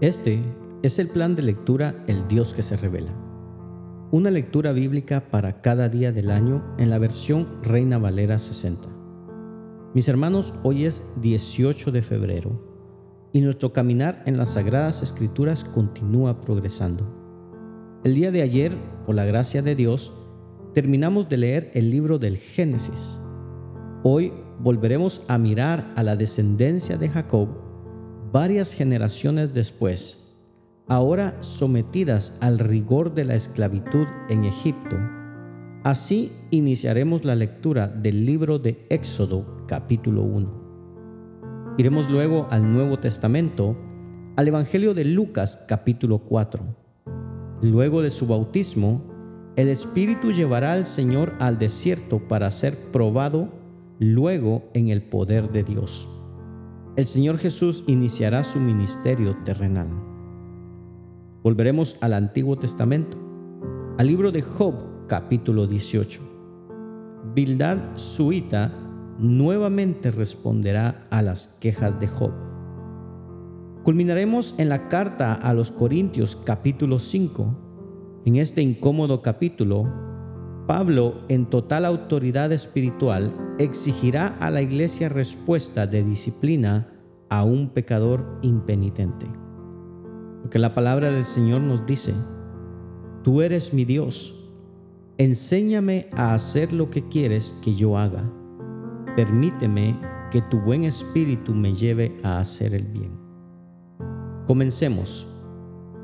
Este es el plan de lectura El Dios que se revela. Una lectura bíblica para cada día del año en la versión Reina Valera 60. Mis hermanos, hoy es 18 de febrero y nuestro caminar en las Sagradas Escrituras continúa progresando. El día de ayer, por la gracia de Dios, terminamos de leer el libro del Génesis. Hoy volveremos a mirar a la descendencia de Jacob varias generaciones después, ahora sometidas al rigor de la esclavitud en Egipto, así iniciaremos la lectura del libro de Éxodo capítulo 1. Iremos luego al Nuevo Testamento, al Evangelio de Lucas capítulo 4. Luego de su bautismo, el Espíritu llevará al Señor al desierto para ser probado luego en el poder de Dios el Señor Jesús iniciará su ministerio terrenal. Volveremos al Antiguo Testamento, al libro de Job, capítulo 18. Bildad Suita nuevamente responderá a las quejas de Job. Culminaremos en la carta a los Corintios, capítulo 5. En este incómodo capítulo, Pablo, en total autoridad espiritual, exigirá a la iglesia respuesta de disciplina a un pecador impenitente. Porque la palabra del Señor nos dice, Tú eres mi Dios, enséñame a hacer lo que quieres que yo haga. Permíteme que tu buen espíritu me lleve a hacer el bien. Comencemos.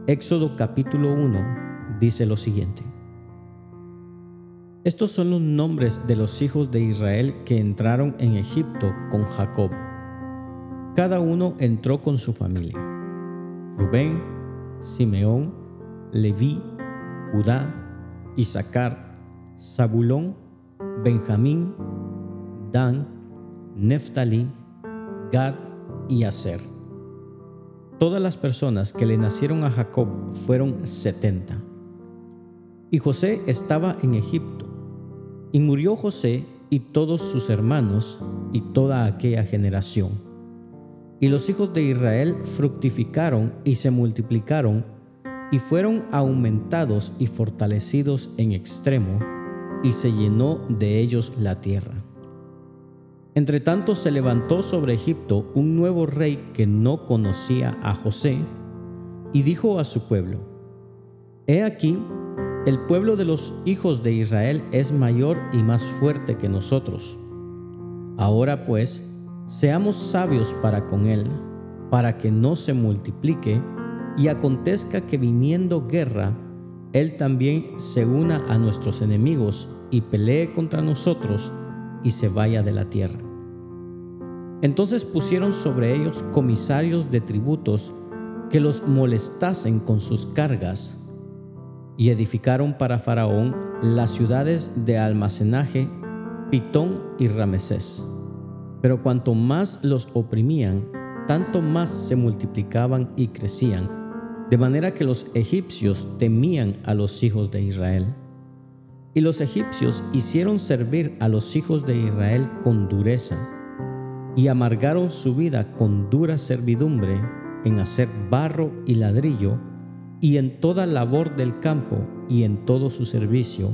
Éxodo capítulo 1 dice lo siguiente. Estos son los nombres de los hijos de Israel que entraron en Egipto con Jacob. Cada uno entró con su familia. Rubén, Simeón, Leví, Judá, Isaacar, Zabulón, Benjamín, Dan, Neftalí, Gad y Aser. Todas las personas que le nacieron a Jacob fueron setenta. Y José estaba en Egipto y murió José y todos sus hermanos y toda aquella generación. Y los hijos de Israel fructificaron y se multiplicaron y fueron aumentados y fortalecidos en extremo, y se llenó de ellos la tierra. Entre tanto se levantó sobre Egipto un nuevo rey que no conocía a José, y dijo a su pueblo, He aquí, el pueblo de los hijos de Israel es mayor y más fuerte que nosotros. Ahora pues, seamos sabios para con él, para que no se multiplique y acontezca que viniendo guerra, él también se una a nuestros enemigos y pelee contra nosotros y se vaya de la tierra. Entonces pusieron sobre ellos comisarios de tributos que los molestasen con sus cargas y edificaron para Faraón las ciudades de almacenaje Pitón y Ramesés. Pero cuanto más los oprimían, tanto más se multiplicaban y crecían, de manera que los egipcios temían a los hijos de Israel. Y los egipcios hicieron servir a los hijos de Israel con dureza, y amargaron su vida con dura servidumbre en hacer barro y ladrillo y en toda labor del campo y en todo su servicio,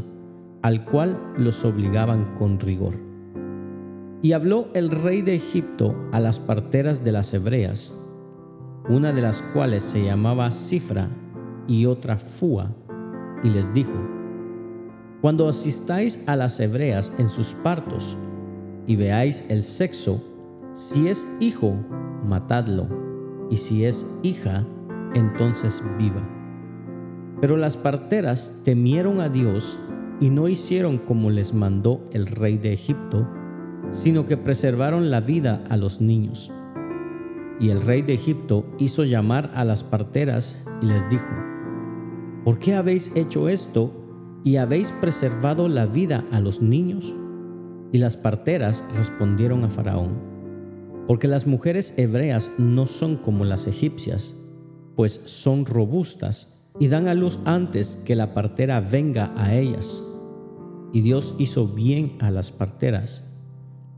al cual los obligaban con rigor. Y habló el rey de Egipto a las parteras de las hebreas, una de las cuales se llamaba Cifra y otra Fua, y les dijo, Cuando asistáis a las hebreas en sus partos y veáis el sexo, si es hijo, matadlo, y si es hija, entonces viva. Pero las parteras temieron a Dios y no hicieron como les mandó el rey de Egipto, sino que preservaron la vida a los niños. Y el rey de Egipto hizo llamar a las parteras y les dijo, ¿por qué habéis hecho esto y habéis preservado la vida a los niños? Y las parteras respondieron a Faraón, porque las mujeres hebreas no son como las egipcias, pues son robustas y dan a luz antes que la partera venga a ellas. Y Dios hizo bien a las parteras,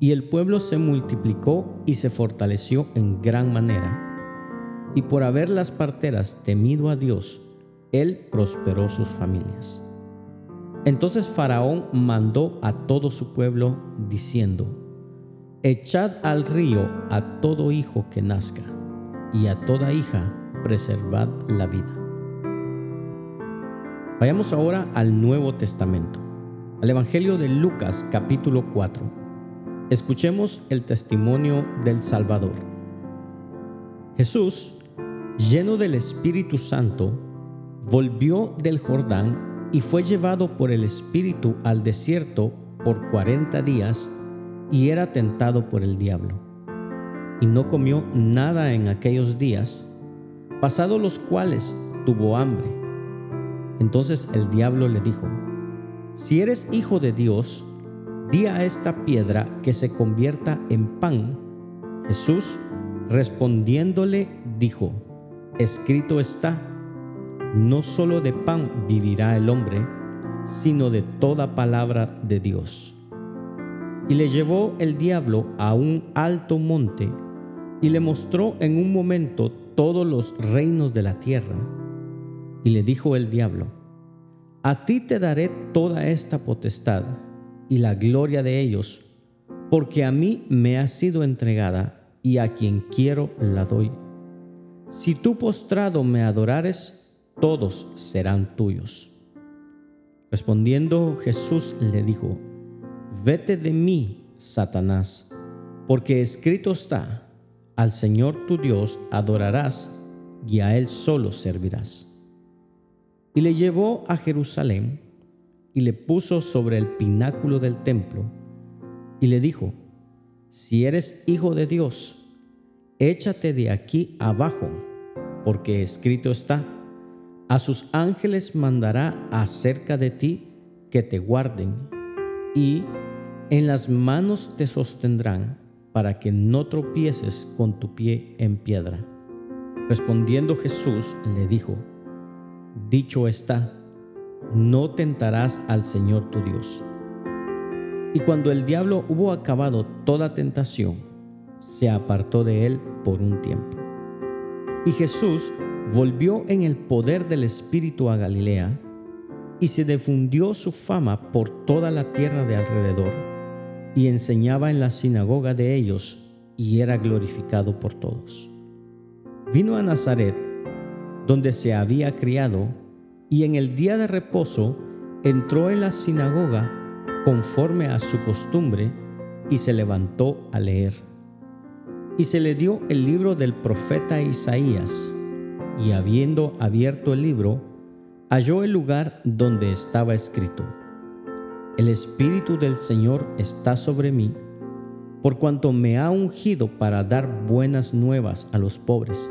y el pueblo se multiplicó y se fortaleció en gran manera. y por haber las parteras temido a Dios, él prosperó sus familias. Entonces Faraón mandó a todo su pueblo diciendo, Echad al río a todo hijo que nazca, y a toda hija preservad la vida. Vayamos ahora al Nuevo Testamento, al Evangelio de Lucas capítulo 4. Escuchemos el testimonio del Salvador. Jesús, lleno del Espíritu Santo, volvió del Jordán y fue llevado por el Espíritu al desierto por cuarenta días y era tentado por el diablo. Y no comió nada en aquellos días, pasados los cuales tuvo hambre. Entonces el diablo le dijo, si eres hijo de Dios, di a esta piedra que se convierta en pan. Jesús respondiéndole dijo, escrito está, no solo de pan vivirá el hombre, sino de toda palabra de Dios. Y le llevó el diablo a un alto monte y le mostró en un momento todos los reinos de la tierra y le dijo el diablo, A ti te daré toda esta potestad y la gloria de ellos, porque a mí me ha sido entregada y a quien quiero la doy. Si tú postrado me adorares, todos serán tuyos. Respondiendo Jesús le dijo, Vete de mí, Satanás, porque escrito está, al Señor tu Dios adorarás y a Él solo servirás. Y le llevó a Jerusalén y le puso sobre el pináculo del templo y le dijo, si eres hijo de Dios, échate de aquí abajo, porque escrito está, a sus ángeles mandará acerca de ti que te guarden, y en las manos te sostendrán para que no tropieces con tu pie en piedra. Respondiendo Jesús le dijo, dicho está, no tentarás al Señor tu Dios. Y cuando el diablo hubo acabado toda tentación, se apartó de él por un tiempo. Y Jesús volvió en el poder del Espíritu a Galilea, y se difundió su fama por toda la tierra de alrededor, y enseñaba en la sinagoga de ellos, y era glorificado por todos. Vino a Nazaret, donde se había criado, y en el día de reposo entró en la sinagoga conforme a su costumbre y se levantó a leer. Y se le dio el libro del profeta Isaías, y habiendo abierto el libro, halló el lugar donde estaba escrito, El Espíritu del Señor está sobre mí, por cuanto me ha ungido para dar buenas nuevas a los pobres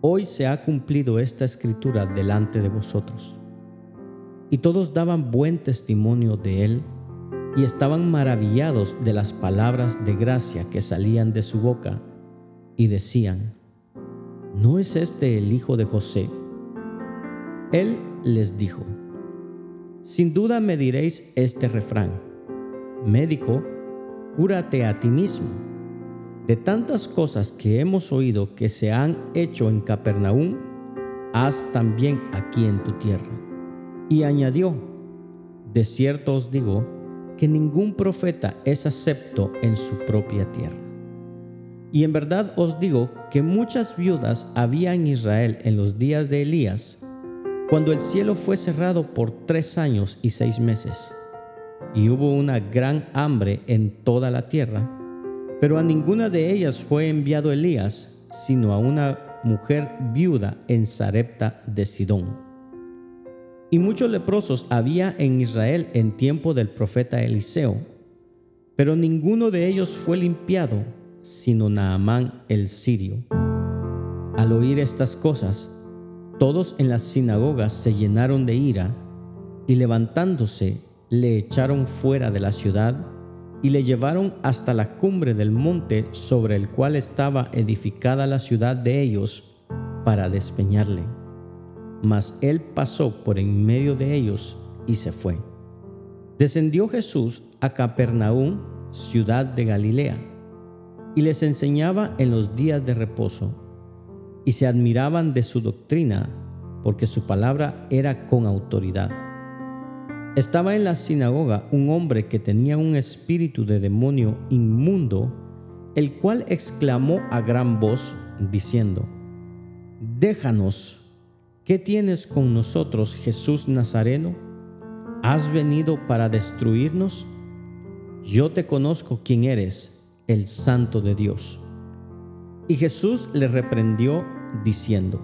Hoy se ha cumplido esta escritura delante de vosotros. Y todos daban buen testimonio de él y estaban maravillados de las palabras de gracia que salían de su boca y decían, ¿no es este el hijo de José? Él les dijo, sin duda me diréis este refrán, médico, cúrate a ti mismo de tantas cosas que hemos oído que se han hecho en Capernaum, haz también aquí en tu tierra. Y añadió, de cierto os digo, que ningún profeta es acepto en su propia tierra. Y en verdad os digo que muchas viudas había en Israel en los días de Elías, cuando el cielo fue cerrado por tres años y seis meses, y hubo una gran hambre en toda la tierra, pero a ninguna de ellas fue enviado Elías, sino a una mujer viuda en Sarepta de Sidón. Y muchos leprosos había en Israel en tiempo del profeta Eliseo, pero ninguno de ellos fue limpiado, sino Naamán el sirio. Al oír estas cosas, Todos en las sinagogas se llenaron de ira y levantándose le echaron fuera de la ciudad y le llevaron hasta la cumbre del monte sobre el cual estaba edificada la ciudad de ellos para despeñarle. Mas él pasó por en medio de ellos y se fue. Descendió Jesús a Capernaum, ciudad de Galilea, y les enseñaba en los días de reposo, y se admiraban de su doctrina, porque su palabra era con autoridad. Estaba en la sinagoga un hombre que tenía un espíritu de demonio inmundo, el cual exclamó a gran voz, diciendo, Déjanos, ¿qué tienes con nosotros, Jesús Nazareno? ¿Has venido para destruirnos? Yo te conozco quién eres, el Santo de Dios. Y Jesús le reprendió diciendo,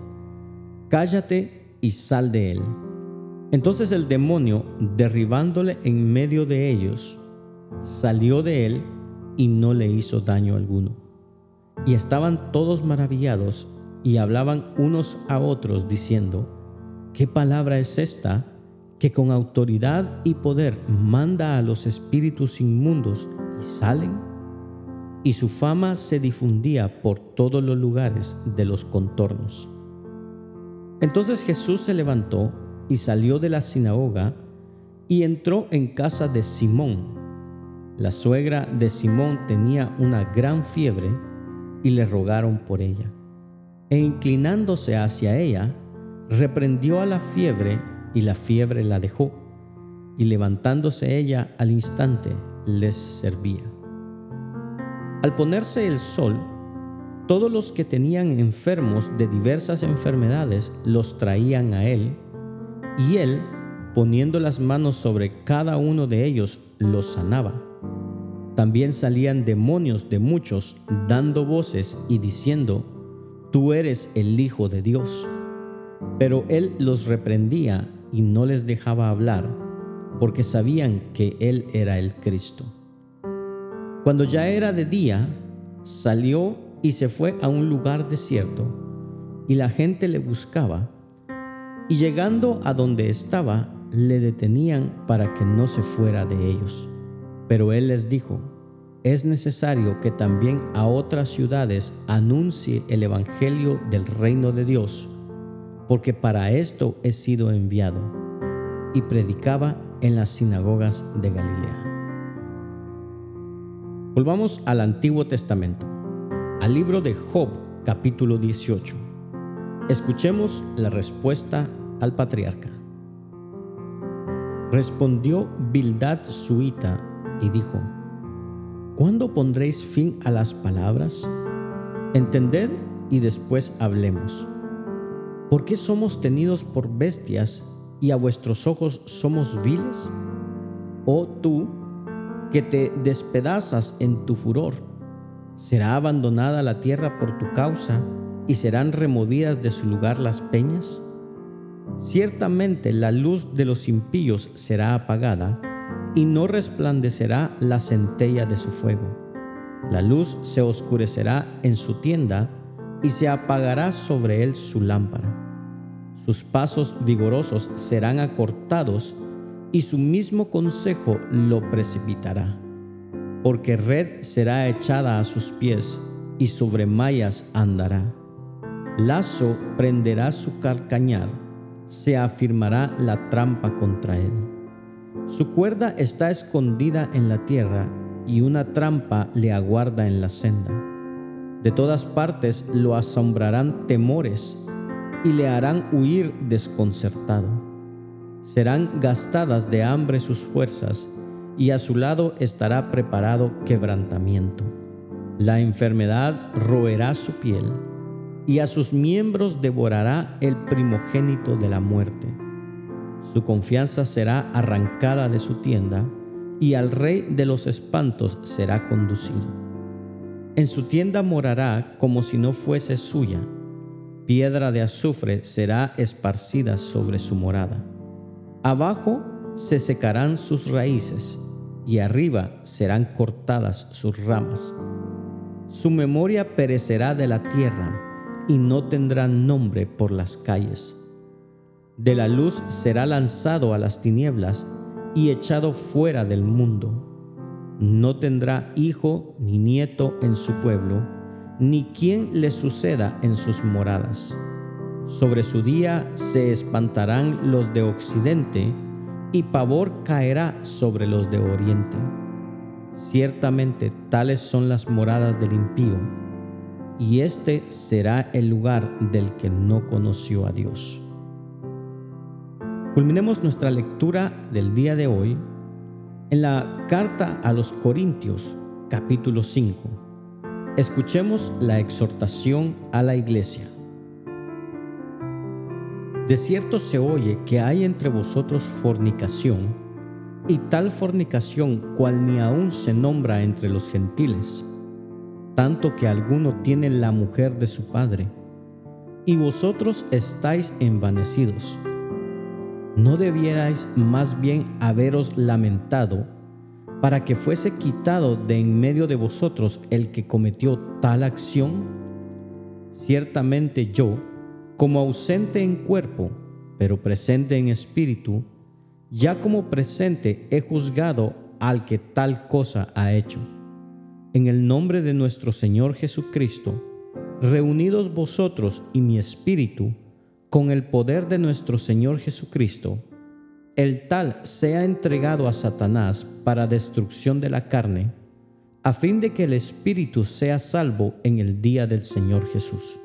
Cállate y sal de él. Entonces el demonio, derribándole en medio de ellos, salió de él y no le hizo daño alguno. Y estaban todos maravillados y hablaban unos a otros diciendo, ¿qué palabra es esta que con autoridad y poder manda a los espíritus inmundos y salen? Y su fama se difundía por todos los lugares de los contornos. Entonces Jesús se levantó y salió de la sinagoga y entró en casa de Simón. La suegra de Simón tenía una gran fiebre y le rogaron por ella. E inclinándose hacia ella, reprendió a la fiebre y la fiebre la dejó. Y levantándose ella al instante, les servía. Al ponerse el sol, todos los que tenían enfermos de diversas enfermedades los traían a él y él, poniendo las manos sobre cada uno de ellos, los sanaba. También salían demonios de muchos, dando voces y diciendo, Tú eres el Hijo de Dios. Pero él los reprendía y no les dejaba hablar, porque sabían que él era el Cristo. Cuando ya era de día, salió y se fue a un lugar desierto, y la gente le buscaba y llegando a donde estaba, le detenían para que no se fuera de ellos. Pero él les dijo, es necesario que también a otras ciudades anuncie el Evangelio del reino de Dios, porque para esto he sido enviado. Y predicaba en las sinagogas de Galilea. Volvamos al Antiguo Testamento, al libro de Job capítulo 18. Escuchemos la respuesta al patriarca. Respondió Bildad suita y dijo, ¿Cuándo pondréis fin a las palabras? Entended y después hablemos. ¿Por qué somos tenidos por bestias y a vuestros ojos somos viles? Oh tú, que te despedazas en tu furor, ¿será abandonada la tierra por tu causa? Y serán removidas de su lugar las peñas? Ciertamente la luz de los impíos será apagada y no resplandecerá la centella de su fuego. La luz se oscurecerá en su tienda y se apagará sobre él su lámpara. Sus pasos vigorosos serán acortados y su mismo consejo lo precipitará. Porque red será echada a sus pies y sobre mallas andará lazo prenderá su calcañar, se afirmará la trampa contra él. Su cuerda está escondida en la tierra y una trampa le aguarda en la senda. De todas partes lo asombrarán temores y le harán huir desconcertado. Serán gastadas de hambre sus fuerzas y a su lado estará preparado quebrantamiento. La enfermedad roerá su piel y a sus miembros devorará el primogénito de la muerte. Su confianza será arrancada de su tienda, y al rey de los espantos será conducido. En su tienda morará como si no fuese suya. Piedra de azufre será esparcida sobre su morada. Abajo se secarán sus raíces, y arriba serán cortadas sus ramas. Su memoria perecerá de la tierra y no tendrán nombre por las calles. de la luz será lanzado a las tinieblas y echado fuera del mundo. No tendrá hijo ni nieto en su pueblo, ni quien le suceda en sus moradas. Sobre su día se espantarán los de occidente, y pavor caerá sobre los de oriente. Ciertamente tales son las moradas del impío, y este será el lugar del que no conoció a Dios. Culminemos nuestra lectura del día de hoy en la carta a los Corintios, capítulo 5. Escuchemos la exhortación a la iglesia. De cierto se oye que hay entre vosotros fornicación, y tal fornicación cual ni aun se nombra entre los gentiles, tanto que alguno tiene la mujer de su padre, y vosotros estáis envanecidos. ¿no debierais más bien haberos lamentado para que fuese quitado de en medio de vosotros el que cometió tal acción? Ciertamente yo, como ausente en cuerpo, pero presente en espíritu, ya como presente he juzgado al que tal cosa ha hecho. En el nombre de nuestro Señor Jesucristo, reunidos vosotros y mi espíritu, con el poder de nuestro Señor Jesucristo, el tal sea entregado a Satanás para destrucción de la carne, a fin de que el Espíritu sea salvo en el día del Señor Jesús.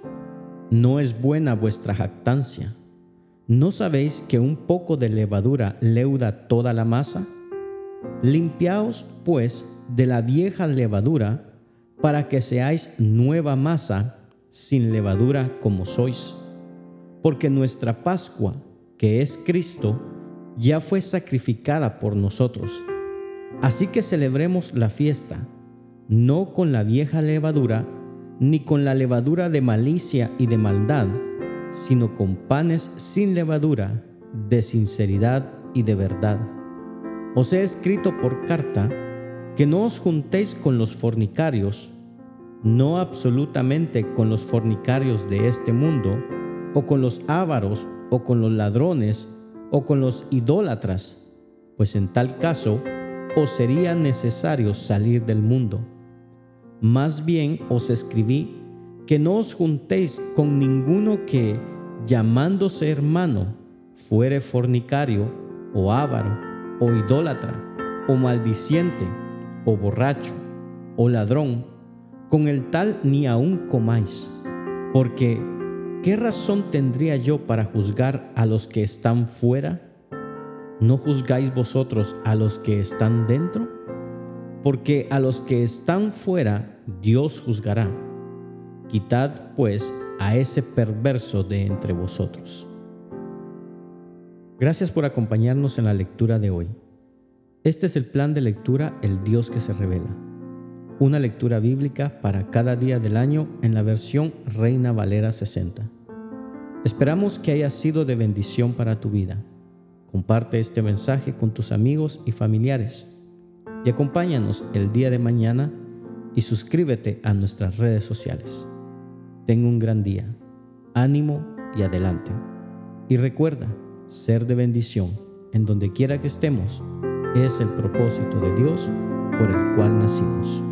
No es buena vuestra jactancia. ¿No sabéis que un poco de levadura leuda toda la masa? Limpiaos, pues, de la vieja levadura, para que seáis nueva masa, sin levadura como sois porque nuestra Pascua, que es Cristo, ya fue sacrificada por nosotros. Así que celebremos la fiesta, no con la vieja levadura, ni con la levadura de malicia y de maldad, sino con panes sin levadura, de sinceridad y de verdad. Os he escrito por carta que no os juntéis con los fornicarios, no absolutamente con los fornicarios de este mundo, o con los ávaros, o con los ladrones, o con los idólatras, pues en tal caso os sería necesario salir del mundo. Más bien os escribí que no os juntéis con ninguno que, llamándose hermano, fuere fornicario, o ávaro, o idólatra, o maldiciente, o borracho, o ladrón, con el tal ni aun comáis, porque ¿qué razón tendría yo para juzgar a los que están fuera? ¿No juzgáis vosotros a los que están dentro? Porque a los que están fuera Dios juzgará. Quitad pues a ese perverso de entre vosotros. Gracias por acompañarnos en la lectura de hoy. Este es el plan de lectura El Dios que se revela. Una lectura bíblica para cada día del año en la versión Reina Valera 60. Esperamos que haya sido de bendición para tu vida. Comparte este mensaje con tus amigos y familiares y acompáñanos el día de mañana y suscríbete a nuestras redes sociales. Ten un gran día, ánimo y adelante. Y recuerda, ser de bendición en donde quiera que estemos es el propósito de Dios por el cual nacimos.